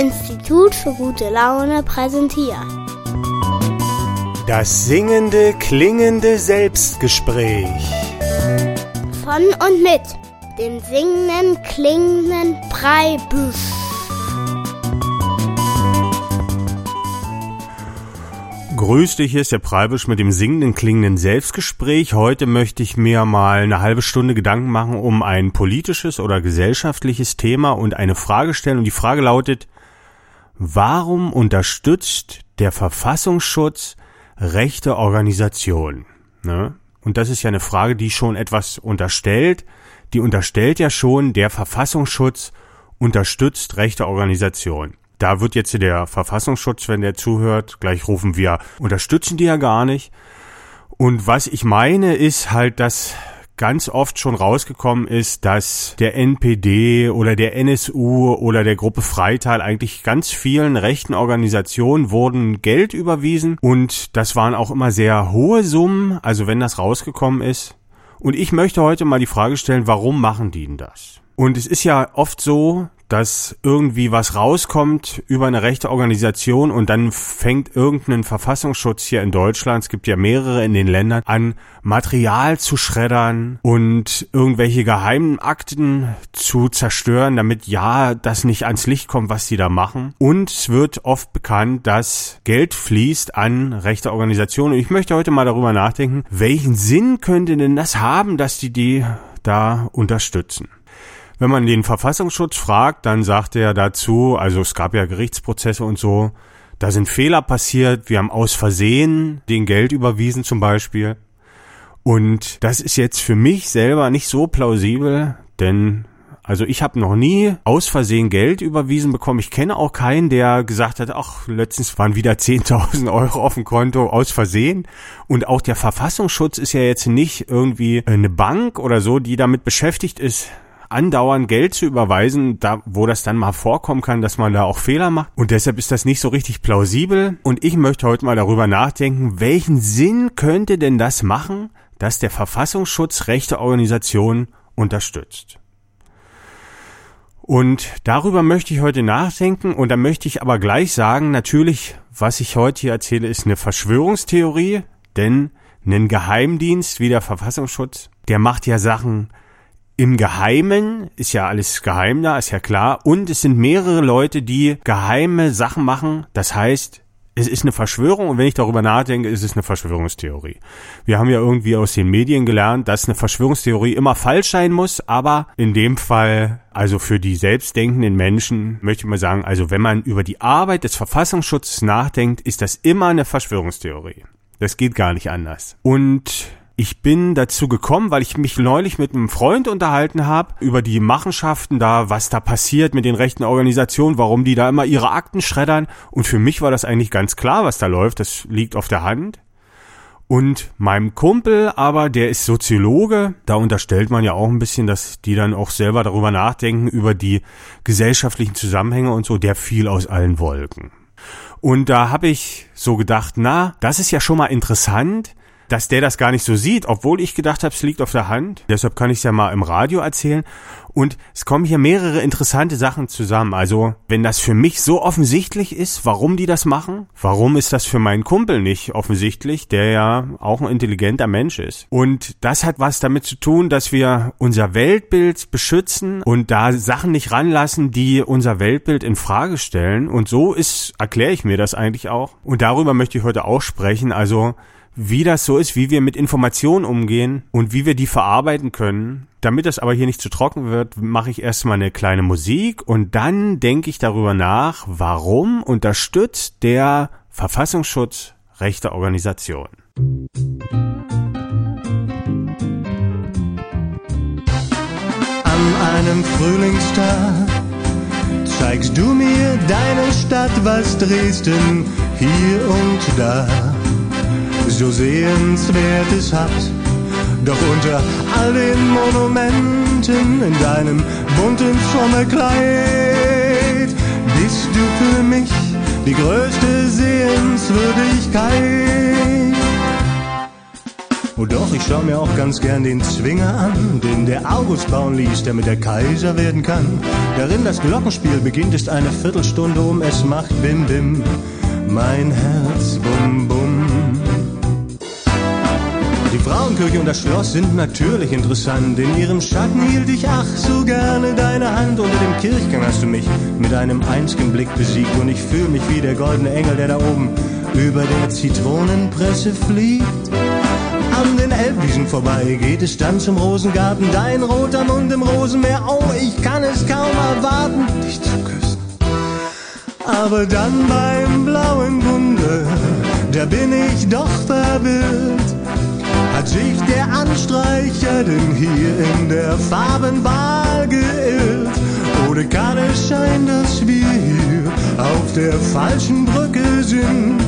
Institut für gute Laune präsentiert. Das singende, klingende Selbstgespräch. Von und mit dem singenden, klingenden Breibüsch. Grüß dich, hier ist der Preibisch mit dem singenden, klingenden Selbstgespräch. Heute möchte ich mir mal eine halbe Stunde Gedanken machen um ein politisches oder gesellschaftliches Thema und eine Frage stellen. Und die Frage lautet, warum unterstützt der Verfassungsschutz rechte Organisationen? Ne? Und das ist ja eine Frage, die schon etwas unterstellt. Die unterstellt ja schon, der Verfassungsschutz unterstützt rechte Organisationen. Da wird jetzt der Verfassungsschutz, wenn der zuhört, gleich rufen wir, unterstützen die ja gar nicht. Und was ich meine, ist halt, dass ganz oft schon rausgekommen ist, dass der NPD oder der NSU oder der Gruppe Freital eigentlich ganz vielen rechten Organisationen wurden Geld überwiesen und das waren auch immer sehr hohe Summen, also wenn das rausgekommen ist. Und ich möchte heute mal die Frage stellen, warum machen die denn das? Und es ist ja oft so, dass irgendwie was rauskommt über eine rechte Organisation und dann fängt irgendein Verfassungsschutz hier in Deutschland, es gibt ja mehrere in den Ländern, an Material zu schreddern und irgendwelche geheimen Akten zu zerstören, damit ja das nicht ans Licht kommt, was die da machen. Und es wird oft bekannt, dass Geld fließt an rechte Organisationen. Und ich möchte heute mal darüber nachdenken, welchen Sinn könnte denn das haben, dass die die da unterstützen. Wenn man den Verfassungsschutz fragt, dann sagt er dazu, also es gab ja Gerichtsprozesse und so, da sind Fehler passiert, wir haben aus Versehen den Geld überwiesen zum Beispiel. Und das ist jetzt für mich selber nicht so plausibel, denn also ich habe noch nie aus Versehen Geld überwiesen bekommen. Ich kenne auch keinen, der gesagt hat, ach, letztens waren wieder 10.000 Euro auf dem Konto aus Versehen. Und auch der Verfassungsschutz ist ja jetzt nicht irgendwie eine Bank oder so, die damit beschäftigt ist, andauernd Geld zu überweisen, da wo das dann mal vorkommen kann, dass man da auch Fehler macht. Und deshalb ist das nicht so richtig plausibel. Und ich möchte heute mal darüber nachdenken, welchen Sinn könnte denn das machen, dass der Verfassungsschutz rechte Organisationen unterstützt. Und darüber möchte ich heute nachdenken und da möchte ich aber gleich sagen, natürlich, was ich heute hier erzähle, ist eine Verschwörungstheorie, denn ein Geheimdienst wie der Verfassungsschutz, der macht ja Sachen im Geheimen, ist ja alles geheim da, ist ja klar. Und es sind mehrere Leute, die geheime Sachen machen. Das heißt, es ist eine Verschwörung und wenn ich darüber nachdenke, ist es eine Verschwörungstheorie. Wir haben ja irgendwie aus den Medien gelernt, dass eine Verschwörungstheorie immer falsch sein muss, aber in dem Fall, also für die selbstdenkenden Menschen, möchte ich mal sagen, also wenn man über die Arbeit des Verfassungsschutzes nachdenkt, ist das immer eine Verschwörungstheorie. Das geht gar nicht anders. Und ich bin dazu gekommen, weil ich mich neulich mit einem Freund unterhalten habe über die Machenschaften da, was da passiert mit den rechten Organisationen, warum die da immer ihre Akten schreddern. Und für mich war das eigentlich ganz klar, was da läuft. Das liegt auf der Hand. Und meinem Kumpel aber, der ist Soziologe, da unterstellt man ja auch ein bisschen, dass die dann auch selber darüber nachdenken, über die gesellschaftlichen Zusammenhänge und so, der fiel aus allen Wolken. Und da habe ich so gedacht, na, das ist ja schon mal interessant, dass der das gar nicht so sieht, obwohl ich gedacht habe, es liegt auf der Hand. Deshalb kann ich es ja mal im Radio erzählen. Und es kommen hier mehrere interessante Sachen zusammen. Also, wenn das für mich so offensichtlich ist, warum die das machen, warum ist das für meinen Kumpel nicht offensichtlich, der ja auch ein intelligenter Mensch ist? Und das hat was damit zu tun, dass wir unser Weltbild beschützen und da Sachen nicht ranlassen, die unser Weltbild in Frage stellen. Und so ist, erkläre ich mir das eigentlich auch. Und darüber möchte ich heute auch sprechen. Also, wie das so ist, wie wir mit Informationen umgehen und wie wir die verarbeiten können. Damit das aber hier nicht zu trocken wird, mache ich erstmal eine kleine Musik und dann denke ich darüber nach, warum unterstützt der Verfassungsschutz rechte Organisationen. An einem Frühlingstag zeigst du mir deine Stadt, was Dresden hier und da so sehenswertes hat. Doch unter all den Monumenten in deinem bunten Sommerkleid bist du für mich die größte Sehenswürdigkeit. Oh doch, ich schau mir auch ganz gern den Zwinger an, den der August bauen ließ, damit er Kaiser werden kann. Darin das Glockenspiel beginnt, ist eine Viertelstunde um, es macht Bim Bim, mein Herz Bum Bum. Frauenkirche und das Schloss sind natürlich interessant. In ihrem Schatten hielt ich ach so gerne deine Hand. Unter dem Kirchgang hast du mich mit einem einzigen Blick besiegt. Und ich fühle mich wie der goldene Engel, der da oben über der Zitronenpresse fliegt. An den Elbwiesen vorbei geht es dann zum Rosengarten. Dein roter Mund im Rosenmeer. Oh, ich kann es kaum erwarten, dich zu küssen. Aber dann beim blauen Wunder, da bin ich doch verwirrt. Sich der Anstreicher denn hier in der Farbenwahl geirrt? Oder kann es sein, dass wir hier auf der falschen Brücke sind?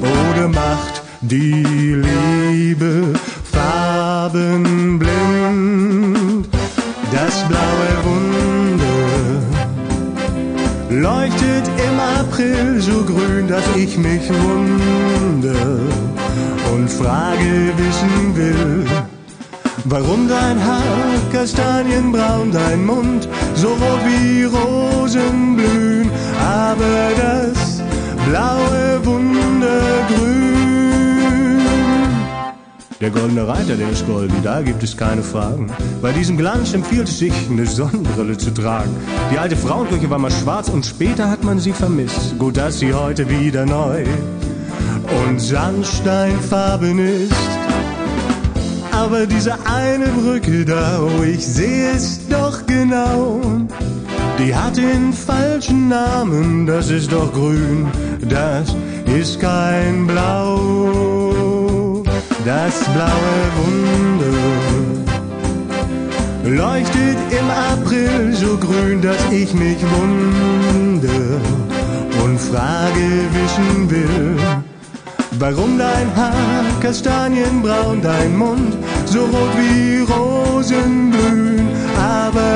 Oder macht die Liebe farbenblind? Das blaue Wunder leuchtet April so grün, dass ich mich wundere und Frage wissen will. Warum dein Haar kastanienbraun, dein Mund so rot wie Rosen blühen, aber das Der goldene Reiter, der ist golden, da gibt es keine Fragen. Bei diesem Glanz empfiehlt es sich, eine Sonnenbrille zu tragen. Die alte Frauenkirche war mal schwarz und später hat man sie vermisst. Gut, dass sie heute wieder neu und Sandsteinfarben ist. Aber diese eine Brücke da, oh, ich sehe es doch genau. Die hat den falschen Namen, das ist doch grün, das ist kein Blau. Das blaue Wunder leuchtet im April so grün, dass ich mich wundere und Frage wissen will. Warum dein Haar kastanienbraun, dein Mund so rot wie Rosenblühen, aber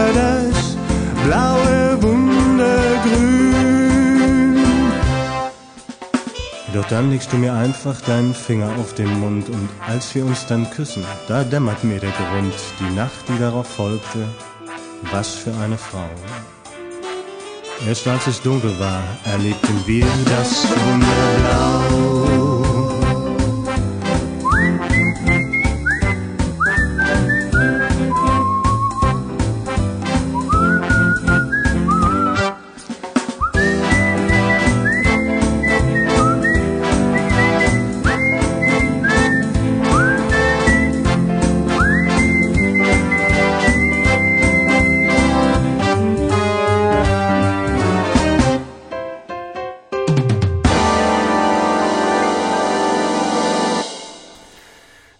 Doch dann legst du mir einfach deinen Finger auf den Mund und als wir uns dann küssen, da dämmert mir der Grund, die Nacht, die darauf folgte, was für eine Frau. Erst als es dunkel war, erlebten wir das Wunderblau.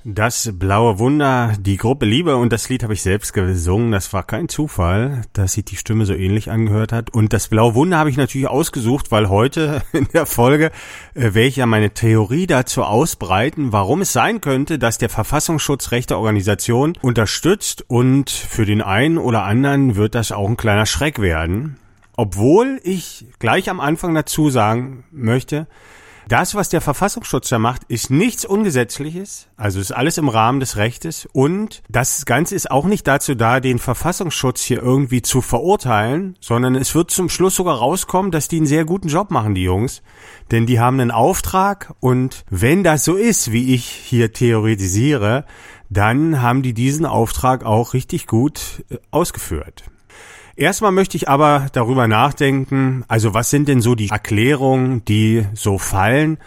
Das blaue Wunder, die Gruppe Liebe und das Lied habe ich selbst gesungen. Das war kein Zufall, dass sich die Stimme so ähnlich angehört hat. Und das blaue Wunder habe ich natürlich ausgesucht, weil heute in der Folge äh, werde ich ja meine Theorie dazu ausbreiten, warum es sein könnte, dass der Verfassungsschutz rechte Organisation unterstützt und für den einen oder anderen wird das auch ein kleiner Schreck werden. Obwohl ich gleich am Anfang dazu sagen möchte, das, was der Verfassungsschutz da macht, ist nichts Ungesetzliches, also ist alles im Rahmen des Rechtes. Und das Ganze ist auch nicht dazu da, den Verfassungsschutz hier irgendwie zu verurteilen, sondern es wird zum Schluss sogar rauskommen, dass die einen sehr guten Job machen, die Jungs, denn die haben einen Auftrag. Und wenn das so ist, wie ich hier theoretisiere, dann haben die diesen Auftrag auch richtig gut äh, ausgeführt. Erstmal möchte ich aber darüber nachdenken, also was sind denn so die Erklärungen, die so fallen,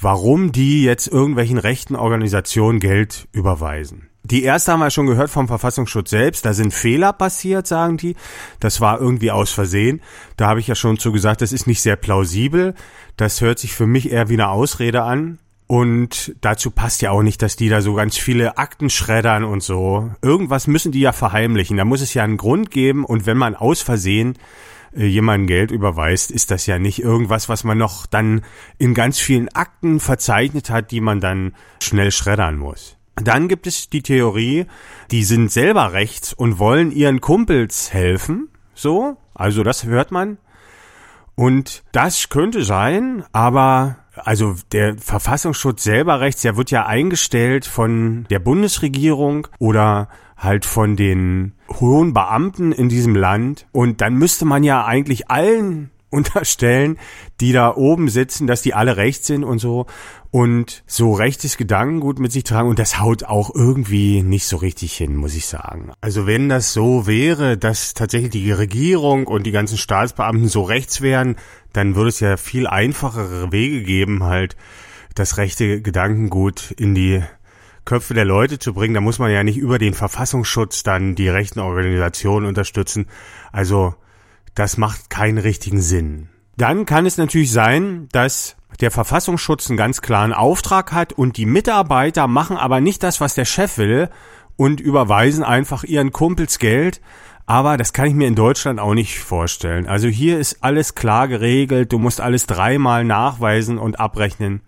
warum die jetzt irgendwelchen rechten Organisationen Geld überweisen. Die erste haben wir schon gehört vom Verfassungsschutz selbst. Da sind Fehler passiert, sagen die. Das war irgendwie aus Versehen. Da habe ich ja schon zu gesagt, das ist nicht sehr plausibel. Das hört sich für mich eher wie eine Ausrede an. Und dazu passt ja auch nicht, dass die da so ganz viele Akten schreddern und so. Irgendwas müssen die ja verheimlichen. Da muss es ja einen Grund geben. Und wenn man aus Versehen äh, jemandem Geld überweist, ist das ja nicht irgendwas, was man noch dann in ganz vielen Akten verzeichnet hat, die man dann schnell schreddern muss. Dann gibt es die Theorie, die sind selber rechts und wollen ihren Kumpels helfen. So, also das hört man. Und das könnte sein, aber also der Verfassungsschutz selber rechts, der wird ja eingestellt von der Bundesregierung oder halt von den hohen Beamten in diesem Land. Und dann müsste man ja eigentlich allen unterstellen, die da oben sitzen, dass die alle rechts sind und so und so rechtes Gedankengut mit sich tragen und das haut auch irgendwie nicht so richtig hin, muss ich sagen. Also wenn das so wäre, dass tatsächlich die Regierung und die ganzen Staatsbeamten so rechts wären, dann würde es ja viel einfachere Wege geben, halt das rechte Gedankengut in die Köpfe der Leute zu bringen. Da muss man ja nicht über den Verfassungsschutz dann die rechten Organisationen unterstützen. Also das macht keinen richtigen Sinn. Dann kann es natürlich sein, dass der Verfassungsschutz einen ganz klaren Auftrag hat und die Mitarbeiter machen aber nicht das, was der Chef will und überweisen einfach ihren Kumpels Geld. Aber das kann ich mir in Deutschland auch nicht vorstellen. Also hier ist alles klar geregelt. Du musst alles dreimal nachweisen und abrechnen.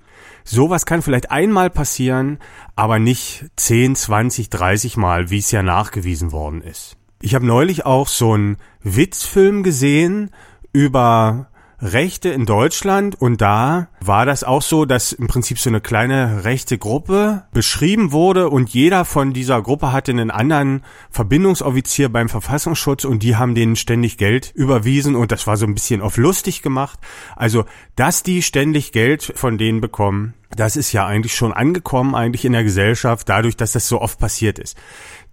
Sowas kann vielleicht einmal passieren, aber nicht 10, 20, 30 Mal, wie es ja nachgewiesen worden ist. Ich habe neulich auch so einen Witzfilm gesehen über Rechte in Deutschland und da war das auch so, dass im Prinzip so eine kleine rechte Gruppe beschrieben wurde und jeder von dieser Gruppe hatte einen anderen Verbindungsoffizier beim Verfassungsschutz und die haben denen ständig Geld überwiesen und das war so ein bisschen auf lustig gemacht. Also, dass die ständig Geld von denen bekommen, das ist ja eigentlich schon angekommen eigentlich in der Gesellschaft dadurch, dass das so oft passiert ist.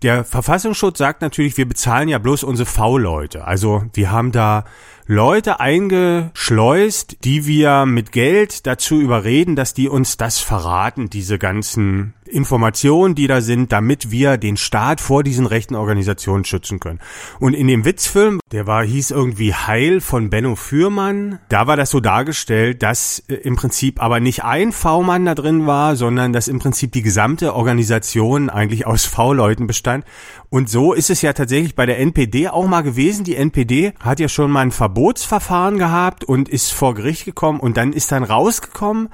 Der Verfassungsschutz sagt natürlich, wir bezahlen ja bloß unsere V-Leute. Also wir haben da Leute eingeschleust, die wir mit Geld dazu überreden, dass die uns das verraten, diese ganzen Informationen, die da sind, damit wir den Staat vor diesen rechten Organisationen schützen können. Und in dem Witzfilm, der war, hieß irgendwie Heil von Benno Fürmann, da war das so dargestellt, dass äh, im Prinzip aber nicht ein V-Mann da drin war, sondern dass im Prinzip die gesamte Organisation eigentlich aus V-Leuten bestand. Und so ist es ja tatsächlich bei der NPD auch mal gewesen. Die NPD hat ja schon mal ein Verbotsverfahren gehabt und ist vor Gericht gekommen und dann ist dann rausgekommen,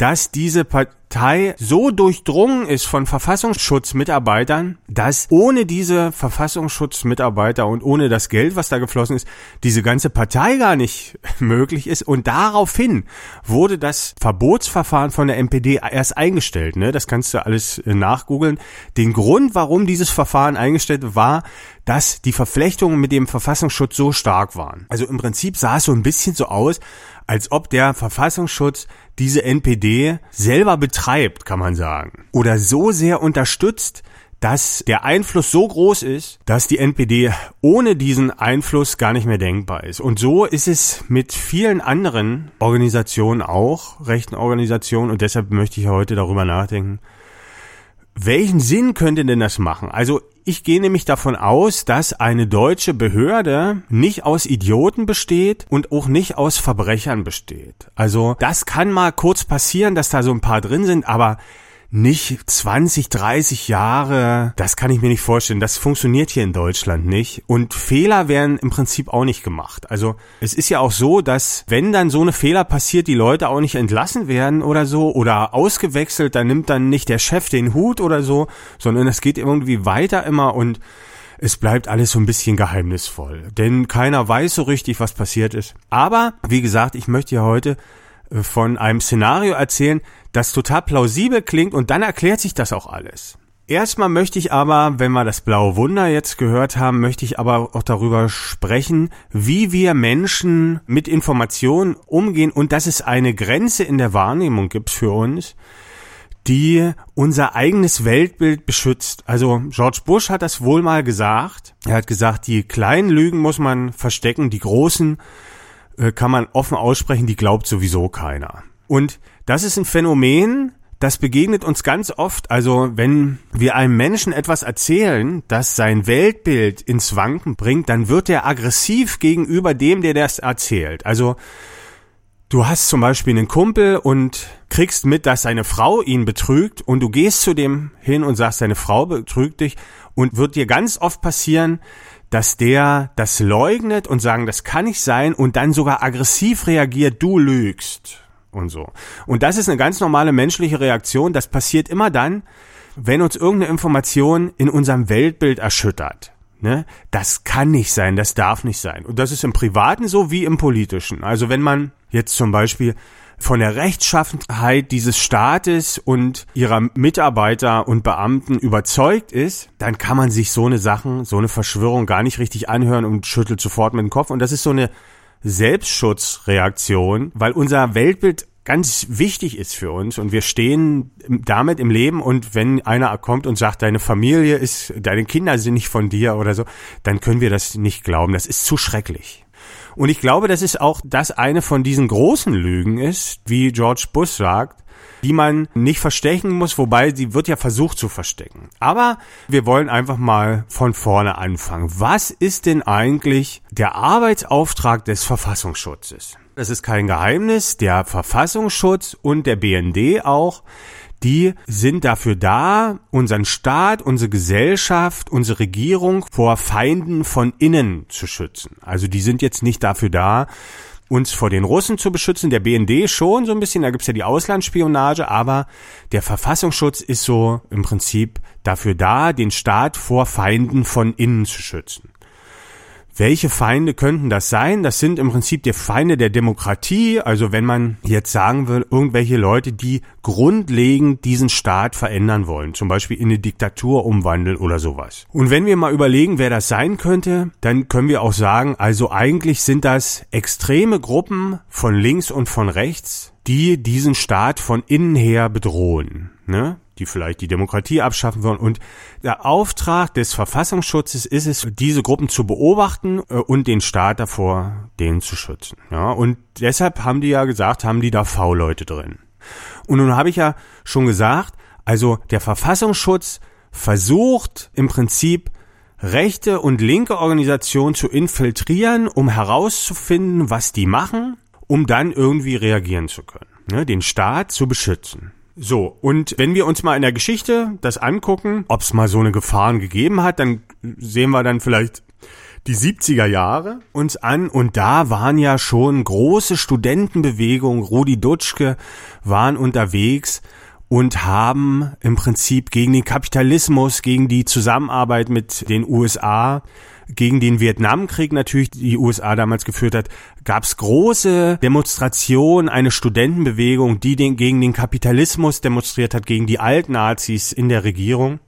dass diese Partei so durchdrungen ist von Verfassungsschutzmitarbeitern, dass ohne diese Verfassungsschutzmitarbeiter und ohne das Geld, was da geflossen ist, diese ganze Partei gar nicht möglich ist. Und daraufhin wurde das Verbotsverfahren von der NPD erst eingestellt. Ne? Das kannst du alles äh, nachgoogeln. Den Grund, warum dieses Verfahren eingestellt war, dass die Verflechtungen mit dem Verfassungsschutz so stark waren. Also im Prinzip sah es so ein bisschen so aus, als ob der Verfassungsschutz diese NPD selber betreibt, kann man sagen. Oder so sehr unterstützt, dass der Einfluss so groß ist, dass die NPD ohne diesen Einfluss gar nicht mehr denkbar ist. Und so ist es mit vielen anderen Organisationen auch, rechten Organisationen, und deshalb möchte ich heute darüber nachdenken, welchen Sinn könnte denn das machen? Also ich gehe nämlich davon aus, dass eine deutsche Behörde nicht aus Idioten besteht und auch nicht aus Verbrechern besteht. Also das kann mal kurz passieren, dass da so ein paar drin sind, aber nicht 20, 30 Jahre, das kann ich mir nicht vorstellen. Das funktioniert hier in Deutschland nicht. Und Fehler werden im Prinzip auch nicht gemacht. Also es ist ja auch so, dass wenn dann so eine Fehler passiert, die Leute auch nicht entlassen werden oder so oder ausgewechselt, dann nimmt dann nicht der Chef den Hut oder so, sondern es geht irgendwie weiter immer und es bleibt alles so ein bisschen geheimnisvoll. Denn keiner weiß so richtig, was passiert ist. Aber, wie gesagt, ich möchte ja heute von einem Szenario erzählen, das total plausibel klingt und dann erklärt sich das auch alles. Erstmal möchte ich aber, wenn wir das blaue Wunder jetzt gehört haben, möchte ich aber auch darüber sprechen, wie wir Menschen mit Informationen umgehen und dass es eine Grenze in der Wahrnehmung gibt für uns, die unser eigenes Weltbild beschützt. Also George Bush hat das wohl mal gesagt. Er hat gesagt, die kleinen Lügen muss man verstecken, die großen äh, kann man offen aussprechen, die glaubt sowieso keiner. Und das ist ein Phänomen, das begegnet uns ganz oft. Also wenn wir einem Menschen etwas erzählen, das sein Weltbild ins Wanken bringt, dann wird er aggressiv gegenüber dem, der das erzählt. Also du hast zum Beispiel einen Kumpel und kriegst mit, dass seine Frau ihn betrügt und du gehst zu dem hin und sagst, deine Frau betrügt dich und wird dir ganz oft passieren, dass der das leugnet und sagen, das kann nicht sein und dann sogar aggressiv reagiert, du lügst und so. Und das ist eine ganz normale menschliche Reaktion. Das passiert immer dann, wenn uns irgendeine Information in unserem Weltbild erschüttert. Ne? Das kann nicht sein, das darf nicht sein. Und das ist im Privaten so wie im Politischen. Also wenn man jetzt zum Beispiel von der Rechtschaffenheit dieses Staates und ihrer Mitarbeiter und Beamten überzeugt ist, dann kann man sich so eine Sachen, so eine Verschwörung gar nicht richtig anhören und schüttelt sofort mit dem Kopf. Und das ist so eine Selbstschutzreaktion, weil unser Weltbild ganz wichtig ist für uns und wir stehen damit im Leben und wenn einer kommt und sagt, deine Familie ist, deine Kinder sind nicht von dir oder so, dann können wir das nicht glauben. Das ist zu schrecklich. Und ich glaube, dass es auch das eine von diesen großen Lügen ist, wie George Bush sagt, die man nicht verstecken muss, wobei sie wird ja versucht zu verstecken. Aber wir wollen einfach mal von vorne anfangen. Was ist denn eigentlich der Arbeitsauftrag des Verfassungsschutzes? Das ist kein Geheimnis. Der Verfassungsschutz und der BND auch die sind dafür da, unseren Staat, unsere Gesellschaft, unsere Regierung vor Feinden von innen zu schützen. Also die sind jetzt nicht dafür da, uns vor den Russen zu beschützen. Der BND schon so ein bisschen, da gibt's ja die Auslandsspionage, aber der Verfassungsschutz ist so im Prinzip dafür da, den Staat vor Feinden von innen zu schützen. Welche Feinde könnten das sein? Das sind im Prinzip die Feinde der Demokratie. Also wenn man jetzt sagen will, irgendwelche Leute, die grundlegend diesen Staat verändern wollen, zum Beispiel in eine Diktatur umwandeln oder sowas. Und wenn wir mal überlegen, wer das sein könnte, dann können wir auch sagen, also eigentlich sind das extreme Gruppen von links und von rechts, die diesen Staat von innen her bedrohen. Ne? Die vielleicht die Demokratie abschaffen wollen. Und der Auftrag des Verfassungsschutzes ist es, diese Gruppen zu beobachten äh, und den Staat davor, denen zu schützen. Ja, und deshalb haben die ja gesagt, haben die da V-Leute drin. Und nun habe ich ja schon gesagt, also der Verfassungsschutz versucht im Prinzip rechte und linke Organisationen zu infiltrieren, um herauszufinden, was die machen, um dann irgendwie reagieren zu können, ne, den Staat zu beschützen. So, und wenn wir uns mal in der Geschichte das angucken, ob es mal so eine Gefahren gegeben hat, dann sehen wir dann vielleicht die 70er Jahre uns an. Und da waren ja schon große Studentenbewegungen, Rudi Dutschke waren unterwegs und haben im Prinzip gegen den Kapitalismus, gegen die Zusammenarbeit mit den USA gegen den Vietnamkrieg natürlich die USA damals geführt hat, gab es große Demonstrationen, eine Studentenbewegung, die den, gegen den Kapitalismus demonstriert hat, gegen die Altnazis in der Regierung.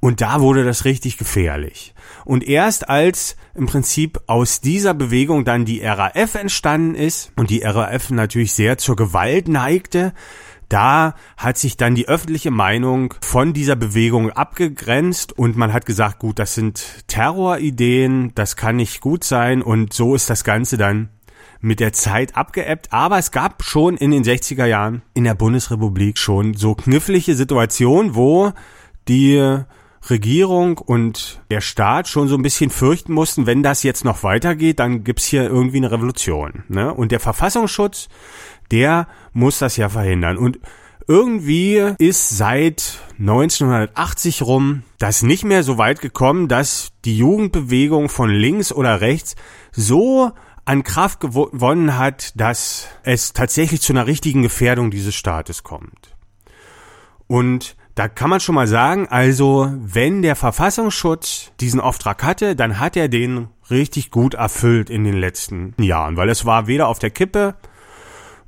Und da wurde das richtig gefährlich. Und erst als im Prinzip aus dieser Bewegung dann die RAF entstanden ist und die RAF natürlich sehr zur Gewalt neigte, da hat sich dann die öffentliche Meinung von dieser Bewegung abgegrenzt und man hat gesagt, gut, das sind Terrorideen, das kann nicht gut sein und so ist das Ganze dann mit der Zeit abgeebbt, aber es gab schon in den 60er Jahren in der Bundesrepublik schon so knifflige Situationen, wo die Regierung und der Staat schon so ein bisschen fürchten mussten, wenn das jetzt noch weitergeht, dann gibt's hier irgendwie eine Revolution. Ne? Und der Verfassungsschutz, der muss das ja verhindern. Und irgendwie ist seit 1980 rum das nicht mehr so weit gekommen, dass die Jugendbewegung von links oder rechts so an Kraft gewonnen hat, dass es tatsächlich zu einer richtigen Gefährdung dieses Staates kommt. Und da kann man schon mal sagen, also wenn der Verfassungsschutz diesen Auftrag hatte, dann hat er den richtig gut erfüllt in den letzten Jahren, weil es war weder auf der Kippe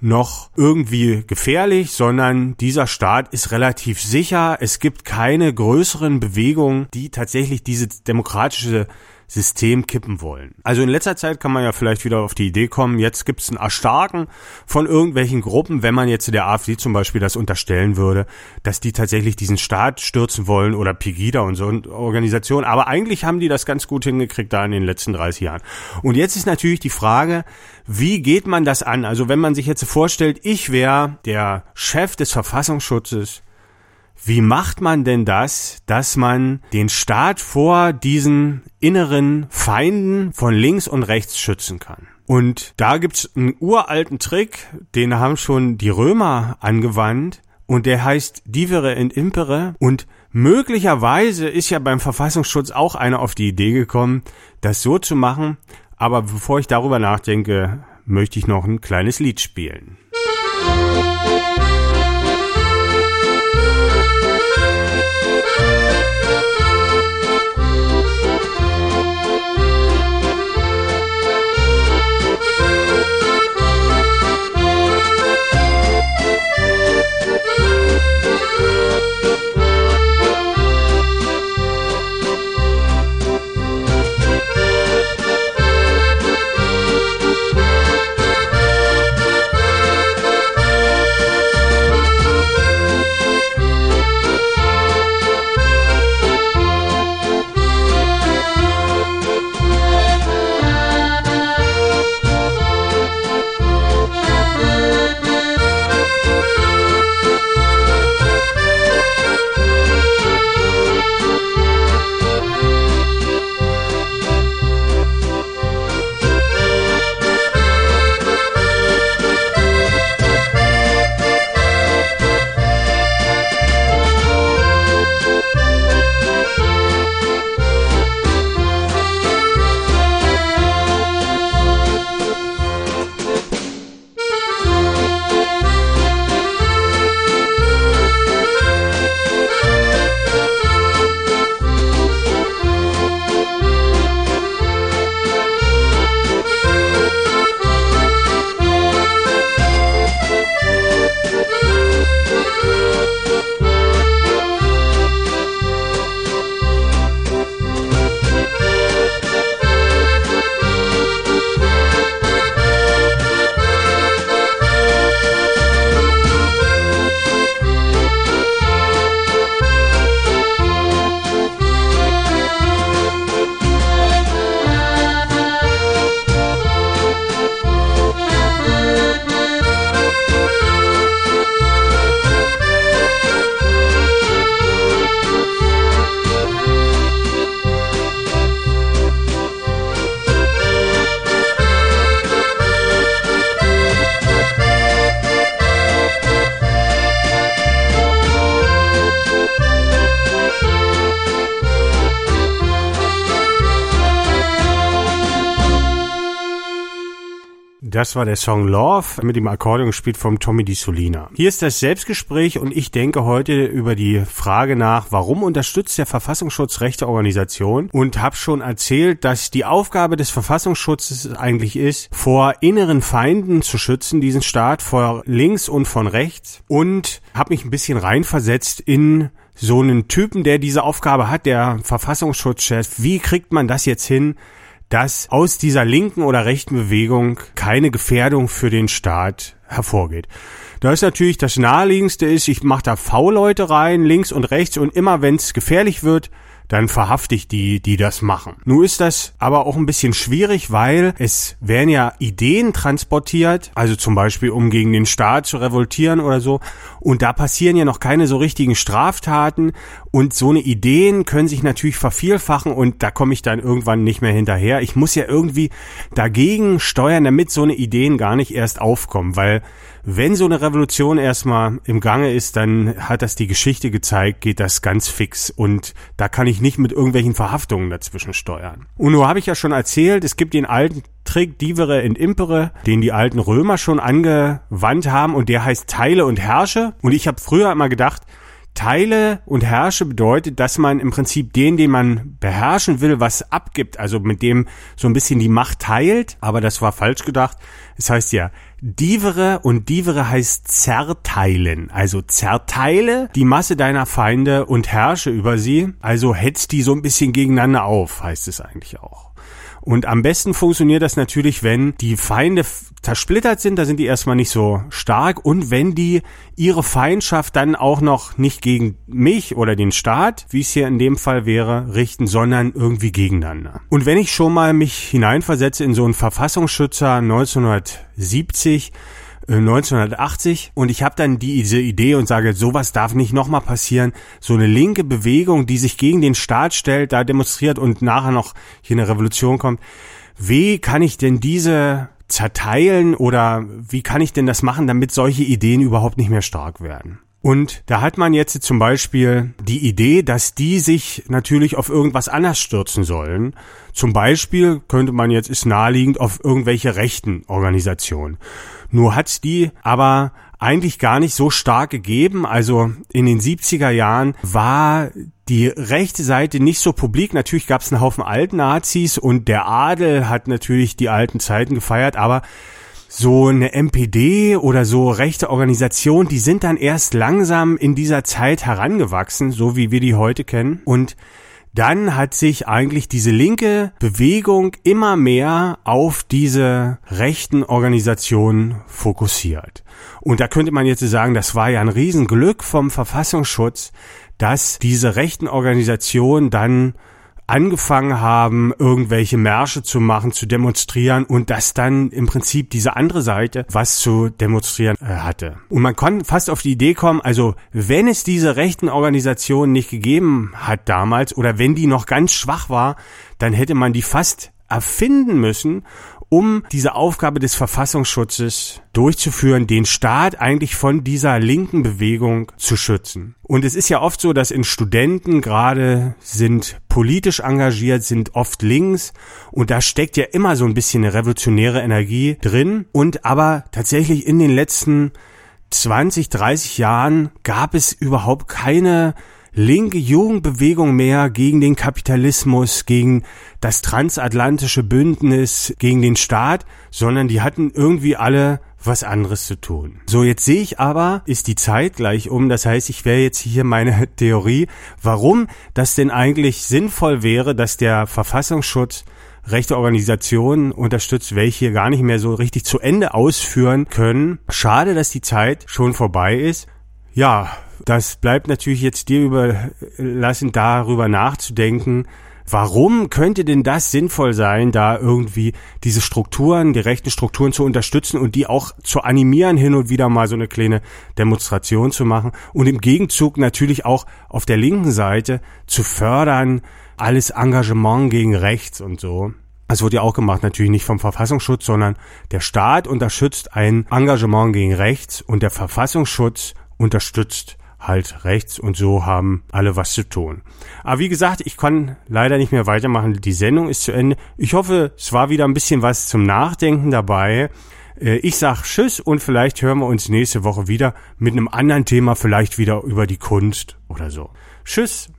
noch irgendwie gefährlich, sondern dieser Staat ist relativ sicher. Es gibt keine größeren Bewegungen, die tatsächlich diese demokratische System kippen wollen. Also in letzter Zeit kann man ja vielleicht wieder auf die Idee kommen, jetzt gibt es ein Erstarken von irgendwelchen Gruppen, wenn man jetzt der AfD zum Beispiel das unterstellen würde, dass die tatsächlich diesen Staat stürzen wollen oder Pegida und so Organisationen. Aber eigentlich haben die das ganz gut hingekriegt da in den letzten 30 Jahren. Und jetzt ist natürlich die Frage, wie geht man das an? Also wenn man sich jetzt vorstellt, ich wäre der Chef des Verfassungsschutzes, wie macht man denn das, dass man den Staat vor diesen inneren Feinden von links und rechts schützen kann? Und da gibt's einen uralten Trick, den haben schon die Römer angewandt und der heißt Divere in Impere und möglicherweise ist ja beim Verfassungsschutz auch einer auf die Idee gekommen, das so zu machen, aber bevor ich darüber nachdenke, möchte ich noch ein kleines Lied spielen. Das war der Song Love mit dem Akkordeon gespielt vom Tommy Di Solina. Hier ist das Selbstgespräch und ich denke heute über die Frage nach, warum unterstützt der Verfassungsschutz rechte Organisation und habe schon erzählt, dass die Aufgabe des Verfassungsschutzes eigentlich ist, vor inneren Feinden zu schützen, diesen Staat vor links und von rechts und habe mich ein bisschen reinversetzt in so einen Typen, der diese Aufgabe hat, der Verfassungsschutzchef. Wie kriegt man das jetzt hin? Dass aus dieser linken oder rechten Bewegung keine Gefährdung für den Staat hervorgeht. Da ist natürlich das naheliegendste ist, ich mache da V-Leute rein, links und rechts und immer wenn es gefährlich wird, dann verhafte ich die, die das machen. Nun ist das aber auch ein bisschen schwierig, weil es werden ja Ideen transportiert, also zum Beispiel um gegen den Staat zu revoltieren oder so, und da passieren ja noch keine so richtigen Straftaten und so eine Ideen können sich natürlich vervielfachen und da komme ich dann irgendwann nicht mehr hinterher. Ich muss ja irgendwie dagegen steuern, damit so eine Ideen gar nicht erst aufkommen, weil wenn so eine Revolution erstmal im Gange ist, dann hat das die Geschichte gezeigt, geht das ganz fix. Und da kann ich nicht mit irgendwelchen Verhaftungen dazwischen steuern. Und nur habe ich ja schon erzählt, es gibt den alten Trick Divere in Impere, den die alten Römer schon angewandt haben. Und der heißt Teile und Herrsche. Und ich habe früher immer gedacht, Teile und Herrsche bedeutet, dass man im Prinzip den, den man beherrschen will, was abgibt, also mit dem so ein bisschen die Macht teilt, aber das war falsch gedacht. Es heißt ja Divere und Divere heißt zerteilen. Also zerteile die Masse deiner Feinde und herrsche über sie. Also hetzt die so ein bisschen gegeneinander auf, heißt es eigentlich auch. Und am besten funktioniert das natürlich, wenn die Feinde zersplittert sind, da sind die erstmal nicht so stark und wenn die ihre Feindschaft dann auch noch nicht gegen mich oder den Staat, wie es hier in dem Fall wäre, richten, sondern irgendwie gegeneinander. Und wenn ich schon mal mich hineinversetze in so einen Verfassungsschützer 1970, 1980 äh, und ich habe dann diese Idee und sage, sowas darf nicht nochmal passieren. So eine linke Bewegung, die sich gegen den Staat stellt, da demonstriert und nachher noch hier eine Revolution kommt. Wie kann ich denn diese zerteilen oder wie kann ich denn das machen, damit solche Ideen überhaupt nicht mehr stark werden? Und da hat man jetzt zum Beispiel die Idee, dass die sich natürlich auf irgendwas anders stürzen sollen. Zum Beispiel könnte man jetzt, ist naheliegend, auf irgendwelche rechten Organisationen. Nur hat's die aber eigentlich gar nicht so stark gegeben. Also in den 70er Jahren war die rechte Seite nicht so publik. Natürlich gab es einen Haufen alten Nazis und der Adel hat natürlich die alten Zeiten gefeiert, aber so eine MPD oder so rechte Organisation, die sind dann erst langsam in dieser Zeit herangewachsen, so wie wir die heute kennen. Und dann hat sich eigentlich diese linke Bewegung immer mehr auf diese rechten Organisationen fokussiert. Und da könnte man jetzt sagen, das war ja ein Riesenglück vom Verfassungsschutz, dass diese rechten Organisationen dann angefangen haben, irgendwelche Märsche zu machen, zu demonstrieren und dass dann im Prinzip diese andere Seite was zu demonstrieren äh, hatte. Und man kann fast auf die Idee kommen, also wenn es diese rechten Organisationen nicht gegeben hat damals oder wenn die noch ganz schwach war, dann hätte man die fast erfinden müssen um diese Aufgabe des Verfassungsschutzes durchzuführen, den Staat eigentlich von dieser linken Bewegung zu schützen. Und es ist ja oft so, dass in Studenten gerade sind politisch engagiert, sind oft links und da steckt ja immer so ein bisschen eine revolutionäre Energie drin und aber tatsächlich in den letzten 20, 30 Jahren gab es überhaupt keine linke Jugendbewegung mehr gegen den Kapitalismus, gegen das transatlantische Bündnis, gegen den Staat, sondern die hatten irgendwie alle was anderes zu tun. So, jetzt sehe ich aber, ist die Zeit gleich um. Das heißt, ich wäre jetzt hier meine Theorie, warum das denn eigentlich sinnvoll wäre, dass der Verfassungsschutz rechte Organisationen unterstützt, welche gar nicht mehr so richtig zu Ende ausführen können. Schade, dass die Zeit schon vorbei ist. Ja, das bleibt natürlich jetzt dir überlassen, darüber nachzudenken. Warum könnte denn das sinnvoll sein, da irgendwie diese Strukturen, die rechten Strukturen zu unterstützen und die auch zu animieren, hin und wieder mal so eine kleine Demonstration zu machen und im Gegenzug natürlich auch auf der linken Seite zu fördern, alles Engagement gegen rechts und so. Das wurde ja auch gemacht, natürlich nicht vom Verfassungsschutz, sondern der Staat unterstützt ein Engagement gegen rechts und der Verfassungsschutz unterstützt halt rechts und so haben alle was zu tun. Aber wie gesagt, ich kann leider nicht mehr weitermachen. Die Sendung ist zu Ende. Ich hoffe, es war wieder ein bisschen was zum Nachdenken dabei. Äh, ich sag Tschüss und vielleicht hören wir uns nächste Woche wieder mit einem anderen Thema, vielleicht wieder über die Kunst oder so. Tschüss.